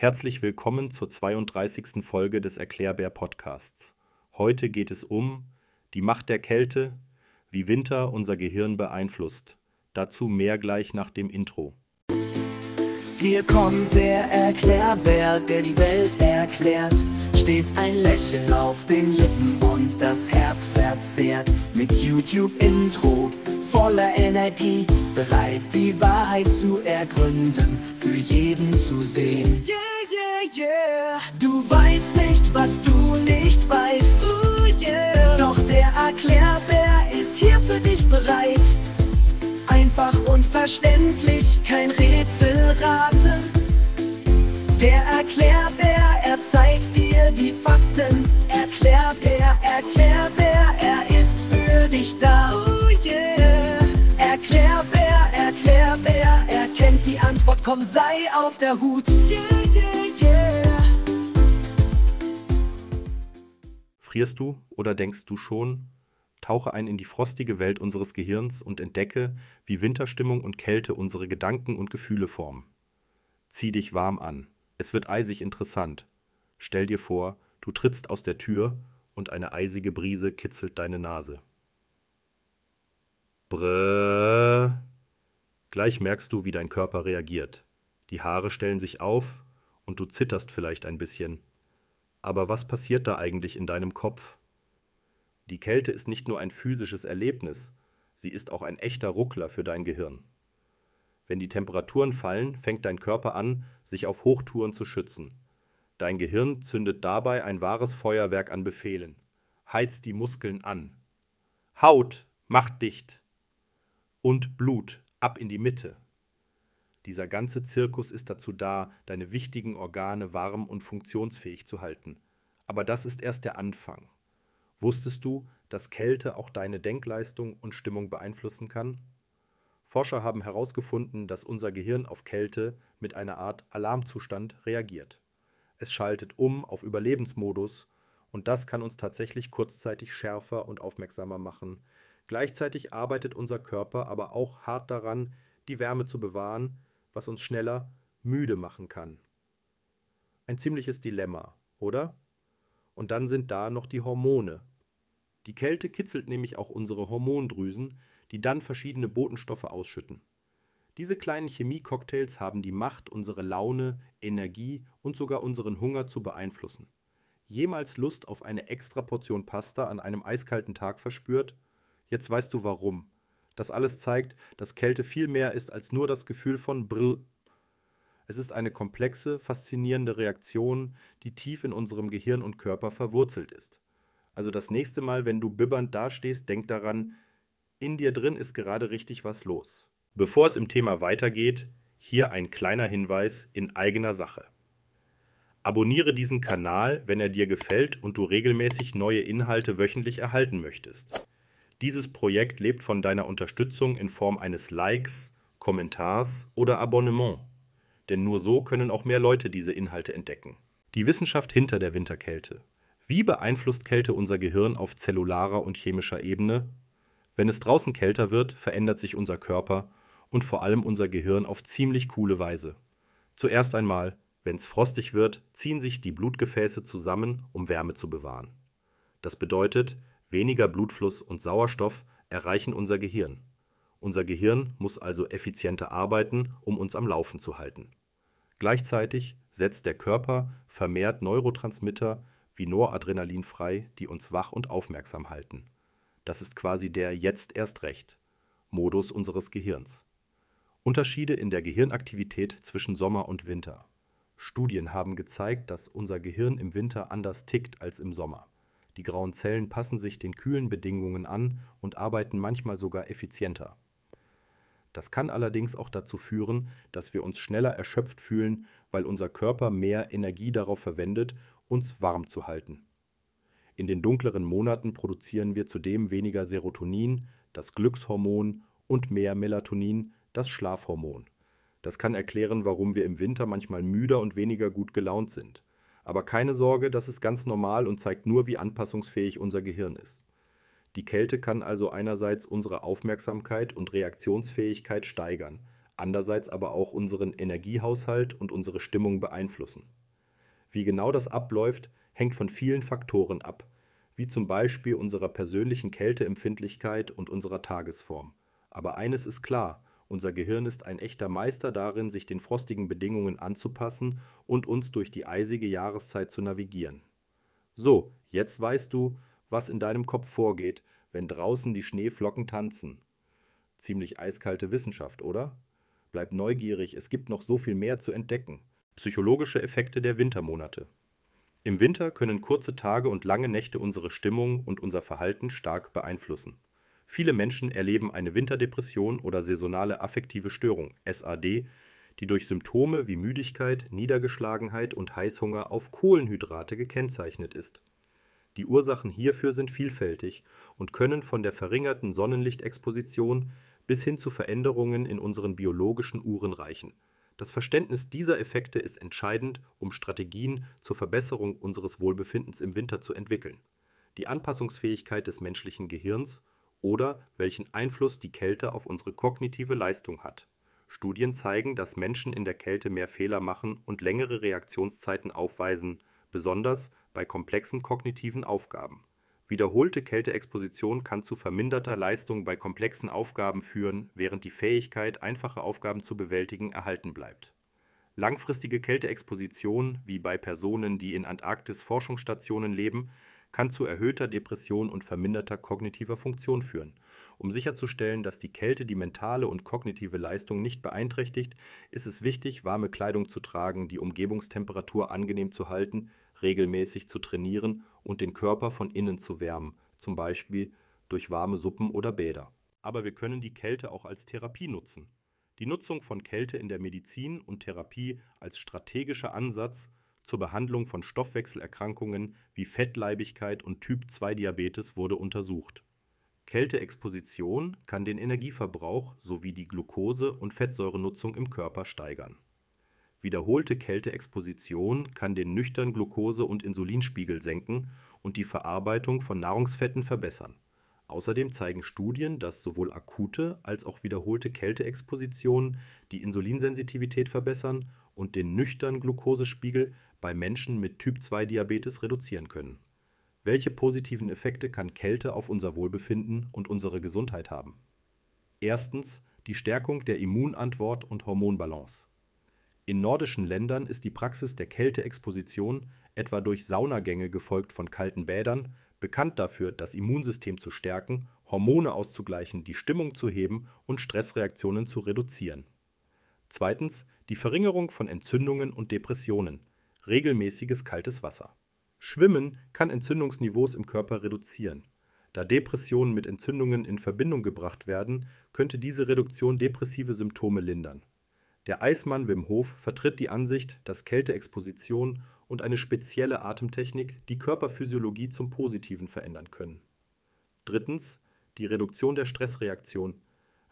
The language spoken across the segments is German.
Herzlich willkommen zur 32. Folge des Erklärbär Podcasts. Heute geht es um die Macht der Kälte, wie Winter unser Gehirn beeinflusst. Dazu mehr gleich nach dem Intro. Hier kommt der Erklärbär, der die Welt erklärt. Stets ein Lächeln auf den Lippen und das Herz verzehrt. Mit YouTube-Intro voller Energie, bereit die Wahrheit zu ergründen, für jeden zu sehen. Yeah, yeah. Du weißt nicht, was du nicht weißt. Ooh, yeah. Doch der Erklärbär ist hier für dich bereit. Einfach und verständlich, kein Rätselraten. Der Erklärbär, er zeigt dir die Fakten. Erklärbär, Erklärbär, er ist für dich da. Oh yeah. Erklärbär, Erklärbär, er kennt die Antwort, komm, sei auf der Hut. Yeah, yeah. Frierst du oder denkst du schon? Tauche ein in die frostige Welt unseres Gehirns und entdecke, wie Winterstimmung und Kälte unsere Gedanken und Gefühle formen. Zieh dich warm an. Es wird eisig interessant. Stell dir vor, du trittst aus der Tür und eine eisige Brise kitzelt deine Nase. Brrr. Gleich merkst du, wie dein Körper reagiert. Die Haare stellen sich auf und du zitterst vielleicht ein bisschen. Aber was passiert da eigentlich in deinem Kopf? Die Kälte ist nicht nur ein physisches Erlebnis, sie ist auch ein echter Ruckler für dein Gehirn. Wenn die Temperaturen fallen, fängt dein Körper an, sich auf Hochtouren zu schützen. Dein Gehirn zündet dabei ein wahres Feuerwerk an Befehlen. Heizt die Muskeln an. Haut, macht dicht. Und Blut, ab in die Mitte. Dieser ganze Zirkus ist dazu da, deine wichtigen Organe warm und funktionsfähig zu halten. Aber das ist erst der Anfang. Wusstest du, dass Kälte auch deine Denkleistung und Stimmung beeinflussen kann? Forscher haben herausgefunden, dass unser Gehirn auf Kälte mit einer Art Alarmzustand reagiert. Es schaltet um auf Überlebensmodus und das kann uns tatsächlich kurzzeitig schärfer und aufmerksamer machen. Gleichzeitig arbeitet unser Körper aber auch hart daran, die Wärme zu bewahren, was uns schneller müde machen kann. Ein ziemliches Dilemma, oder? Und dann sind da noch die Hormone. Die Kälte kitzelt nämlich auch unsere Hormondrüsen, die dann verschiedene Botenstoffe ausschütten. Diese kleinen Chemiecocktails haben die Macht, unsere Laune, Energie und sogar unseren Hunger zu beeinflussen. Jemals Lust auf eine extra Portion Pasta an einem eiskalten Tag verspürt? Jetzt weißt du warum. Das alles zeigt, dass Kälte viel mehr ist als nur das Gefühl von Brr. Es ist eine komplexe, faszinierende Reaktion, die tief in unserem Gehirn und Körper verwurzelt ist. Also das nächste Mal, wenn du bibbernd dastehst, denk daran, in dir drin ist gerade richtig was los. Bevor es im Thema weitergeht, hier ein kleiner Hinweis in eigener Sache. Abonniere diesen Kanal, wenn er dir gefällt und du regelmäßig neue Inhalte wöchentlich erhalten möchtest. Dieses Projekt lebt von deiner Unterstützung in Form eines Likes, Kommentars oder Abonnement. Denn nur so können auch mehr Leute diese Inhalte entdecken. Die Wissenschaft hinter der Winterkälte. Wie beeinflusst Kälte unser Gehirn auf zellularer und chemischer Ebene? Wenn es draußen kälter wird, verändert sich unser Körper und vor allem unser Gehirn auf ziemlich coole Weise. Zuerst einmal, wenn es frostig wird, ziehen sich die Blutgefäße zusammen, um Wärme zu bewahren. Das bedeutet, Weniger Blutfluss und Sauerstoff erreichen unser Gehirn. Unser Gehirn muss also effizienter arbeiten, um uns am Laufen zu halten. Gleichzeitig setzt der Körper vermehrt Neurotransmitter wie Noradrenalin frei, die uns wach und aufmerksam halten. Das ist quasi der Jetzt erst recht Modus unseres Gehirns. Unterschiede in der Gehirnaktivität zwischen Sommer und Winter. Studien haben gezeigt, dass unser Gehirn im Winter anders tickt als im Sommer. Die grauen Zellen passen sich den kühlen Bedingungen an und arbeiten manchmal sogar effizienter. Das kann allerdings auch dazu führen, dass wir uns schneller erschöpft fühlen, weil unser Körper mehr Energie darauf verwendet, uns warm zu halten. In den dunkleren Monaten produzieren wir zudem weniger Serotonin, das Glückshormon, und mehr Melatonin, das Schlafhormon. Das kann erklären, warum wir im Winter manchmal müder und weniger gut gelaunt sind. Aber keine Sorge, das ist ganz normal und zeigt nur, wie anpassungsfähig unser Gehirn ist. Die Kälte kann also einerseits unsere Aufmerksamkeit und Reaktionsfähigkeit steigern, andererseits aber auch unseren Energiehaushalt und unsere Stimmung beeinflussen. Wie genau das abläuft, hängt von vielen Faktoren ab, wie zum Beispiel unserer persönlichen Kälteempfindlichkeit und unserer Tagesform. Aber eines ist klar, unser Gehirn ist ein echter Meister darin, sich den frostigen Bedingungen anzupassen und uns durch die eisige Jahreszeit zu navigieren. So, jetzt weißt du, was in deinem Kopf vorgeht, wenn draußen die Schneeflocken tanzen. Ziemlich eiskalte Wissenschaft, oder? Bleib neugierig, es gibt noch so viel mehr zu entdecken. Psychologische Effekte der Wintermonate. Im Winter können kurze Tage und lange Nächte unsere Stimmung und unser Verhalten stark beeinflussen. Viele Menschen erleben eine Winterdepression oder saisonale affektive Störung (SAD), die durch Symptome wie Müdigkeit, Niedergeschlagenheit und Heißhunger auf Kohlenhydrate gekennzeichnet ist. Die Ursachen hierfür sind vielfältig und können von der verringerten Sonnenlichtexposition bis hin zu Veränderungen in unseren biologischen Uhren reichen. Das Verständnis dieser Effekte ist entscheidend, um Strategien zur Verbesserung unseres Wohlbefindens im Winter zu entwickeln. Die Anpassungsfähigkeit des menschlichen Gehirns oder welchen Einfluss die Kälte auf unsere kognitive Leistung hat. Studien zeigen, dass Menschen in der Kälte mehr Fehler machen und längere Reaktionszeiten aufweisen, besonders bei komplexen kognitiven Aufgaben. Wiederholte Kälteexposition kann zu verminderter Leistung bei komplexen Aufgaben führen, während die Fähigkeit, einfache Aufgaben zu bewältigen, erhalten bleibt. Langfristige Kälteexposition, wie bei Personen, die in Antarktis-Forschungsstationen leben, kann zu erhöhter Depression und verminderter kognitiver Funktion führen. Um sicherzustellen, dass die Kälte die mentale und kognitive Leistung nicht beeinträchtigt, ist es wichtig, warme Kleidung zu tragen, die Umgebungstemperatur angenehm zu halten, regelmäßig zu trainieren und den Körper von innen zu wärmen, zum Beispiel durch warme Suppen oder Bäder. Aber wir können die Kälte auch als Therapie nutzen. Die Nutzung von Kälte in der Medizin und Therapie als strategischer Ansatz zur Behandlung von Stoffwechselerkrankungen wie Fettleibigkeit und Typ-2-Diabetes wurde untersucht. Kälteexposition kann den Energieverbrauch sowie die Glucose und Fettsäurenutzung im Körper steigern. Wiederholte Kälteexposition kann den nüchtern Glucose und Insulinspiegel senken und die Verarbeitung von Nahrungsfetten verbessern. Außerdem zeigen Studien, dass sowohl akute als auch wiederholte Kälteexpositionen die Insulinsensitivität verbessern und den nüchtern Glucosespiegel bei Menschen mit Typ-2-Diabetes reduzieren können. Welche positiven Effekte kann Kälte auf unser Wohlbefinden und unsere Gesundheit haben? Erstens die Stärkung der Immunantwort und Hormonbalance. In nordischen Ländern ist die Praxis der Kälteexposition, etwa durch Saunagänge gefolgt von kalten Bädern, bekannt dafür, das Immunsystem zu stärken, Hormone auszugleichen, die Stimmung zu heben und Stressreaktionen zu reduzieren. Zweitens die Verringerung von Entzündungen und Depressionen. Regelmäßiges kaltes Wasser. Schwimmen kann Entzündungsniveaus im Körper reduzieren. Da Depressionen mit Entzündungen in Verbindung gebracht werden, könnte diese Reduktion depressive Symptome lindern. Der Eismann Wim Hof vertritt die Ansicht, dass Kälteexposition und eine spezielle Atemtechnik die Körperphysiologie zum Positiven verändern können. Drittens die Reduktion der Stressreaktion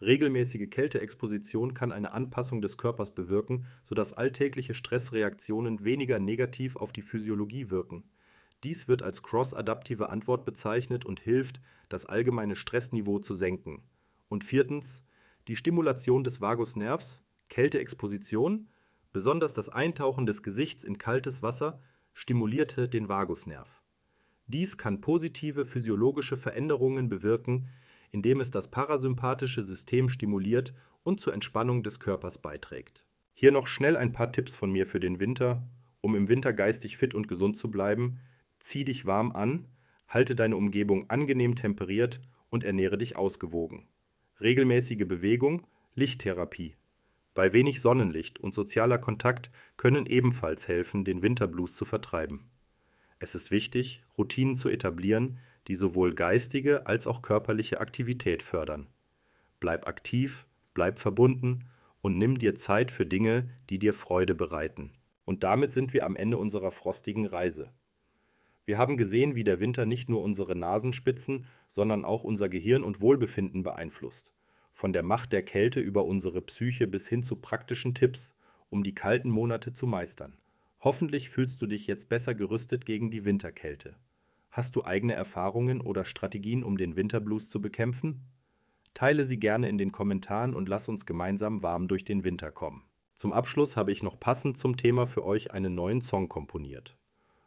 Regelmäßige Kälteexposition kann eine Anpassung des Körpers bewirken, sodass alltägliche Stressreaktionen weniger negativ auf die Physiologie wirken. Dies wird als cross-adaptive Antwort bezeichnet und hilft, das allgemeine Stressniveau zu senken. Und viertens, die Stimulation des Vagusnervs, Kälteexposition, besonders das Eintauchen des Gesichts in kaltes Wasser, stimulierte den Vagusnerv. Dies kann positive physiologische Veränderungen bewirken, indem es das parasympathische System stimuliert und zur Entspannung des Körpers beiträgt. Hier noch schnell ein paar Tipps von mir für den Winter. Um im Winter geistig fit und gesund zu bleiben, zieh dich warm an, halte deine Umgebung angenehm temperiert und ernähre dich ausgewogen. Regelmäßige Bewegung, Lichttherapie. Bei wenig Sonnenlicht und sozialer Kontakt können ebenfalls helfen, den Winterblues zu vertreiben. Es ist wichtig, Routinen zu etablieren, die sowohl geistige als auch körperliche Aktivität fördern. Bleib aktiv, bleib verbunden und nimm dir Zeit für Dinge, die dir Freude bereiten. Und damit sind wir am Ende unserer frostigen Reise. Wir haben gesehen, wie der Winter nicht nur unsere Nasenspitzen, sondern auch unser Gehirn und Wohlbefinden beeinflusst. Von der Macht der Kälte über unsere Psyche bis hin zu praktischen Tipps, um die kalten Monate zu meistern. Hoffentlich fühlst du dich jetzt besser gerüstet gegen die Winterkälte. Hast du eigene Erfahrungen oder Strategien, um den Winterblues zu bekämpfen? Teile sie gerne in den Kommentaren und lass uns gemeinsam warm durch den Winter kommen. Zum Abschluss habe ich noch passend zum Thema für euch einen neuen Song komponiert.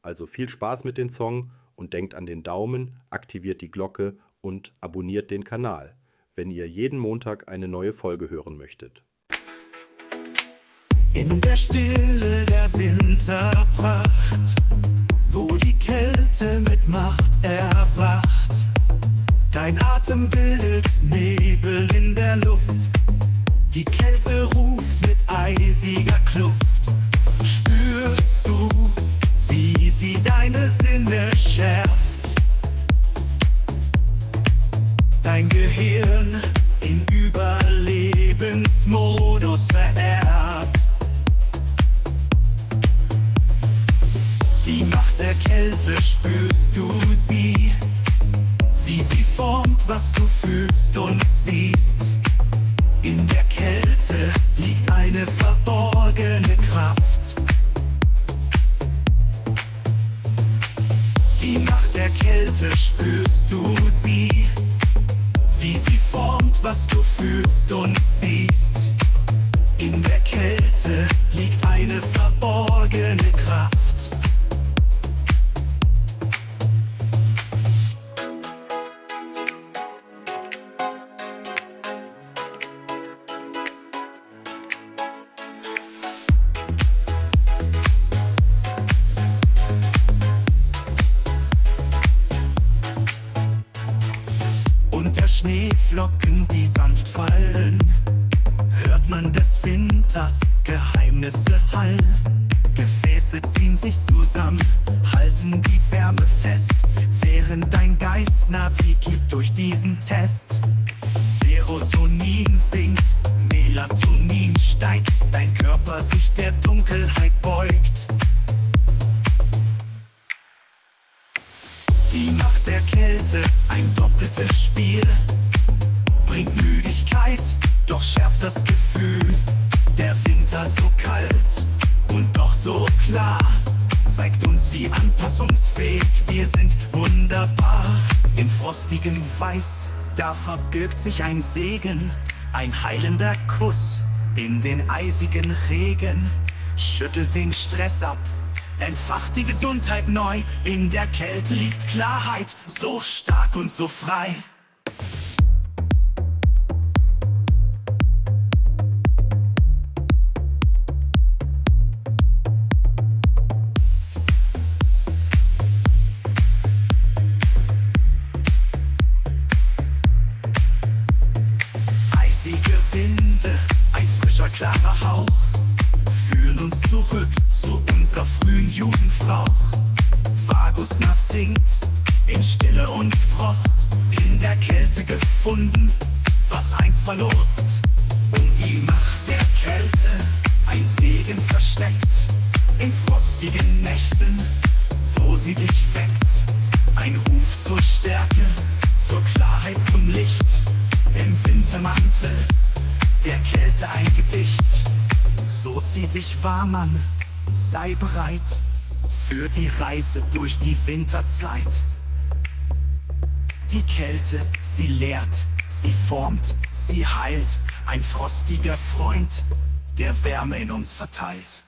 Also viel Spaß mit dem Song und denkt an den Daumen, aktiviert die Glocke und abonniert den Kanal, wenn ihr jeden Montag eine neue Folge hören möchtet. In der Stille der Winterpracht, wo die Kälte mit Macht erwacht, dein Atem bildet Nebel Kälte spürst du sie, wie sie formt, was du fühlst und siehst. In der Kälte liegt eine verborgene Kraft. Die Macht der Kälte spürst du sie, wie sie formt, was du fühlst und siehst. Schneeflocken, die sanft fallen, hört man des Winters Geheimnisse hallen. Gefäße ziehen sich zusammen, halten die Wärme fest, während dein Geist navigiert durch diesen Test. Serotonin sinkt, Melatonin steigt, dein Körper sich der Dunkelheit beugt. Die Macht der Kälte, ein doppeltes Spiel. Bringt Müdigkeit, doch schärft das Gefühl. Der Winter so kalt und doch so klar. Zeigt uns, wie anpassungsfähig wir sind. Wunderbar. Im frostigen Weiß, da verbirgt sich ein Segen. Ein heilender Kuss in den eisigen Regen. Schüttelt den Stress ab. Entfacht die Gesundheit neu, in der Kälte liegt Klarheit, so stark und so frei. Eisige Winde, ein frischer, klarer Hauch, führen uns zurück zu unserer frühen Jugendfrau. Vagusnerv sinkt in Stille und Frost, in der Kälte gefunden, was einst verlost. Und die Macht der Kälte, ein Segen versteckt, in frostigen Nächten, wo sie dich weckt. Ein Ruf zur Stärke, zur Klarheit, zum Licht, im Wintermantel, der Kälte ein Gedicht. So zieh dich warm an, sei bereit für die Reise durch die Winterzeit. Die Kälte, sie lehrt, sie formt, sie heilt, ein frostiger Freund, der Wärme in uns verteilt.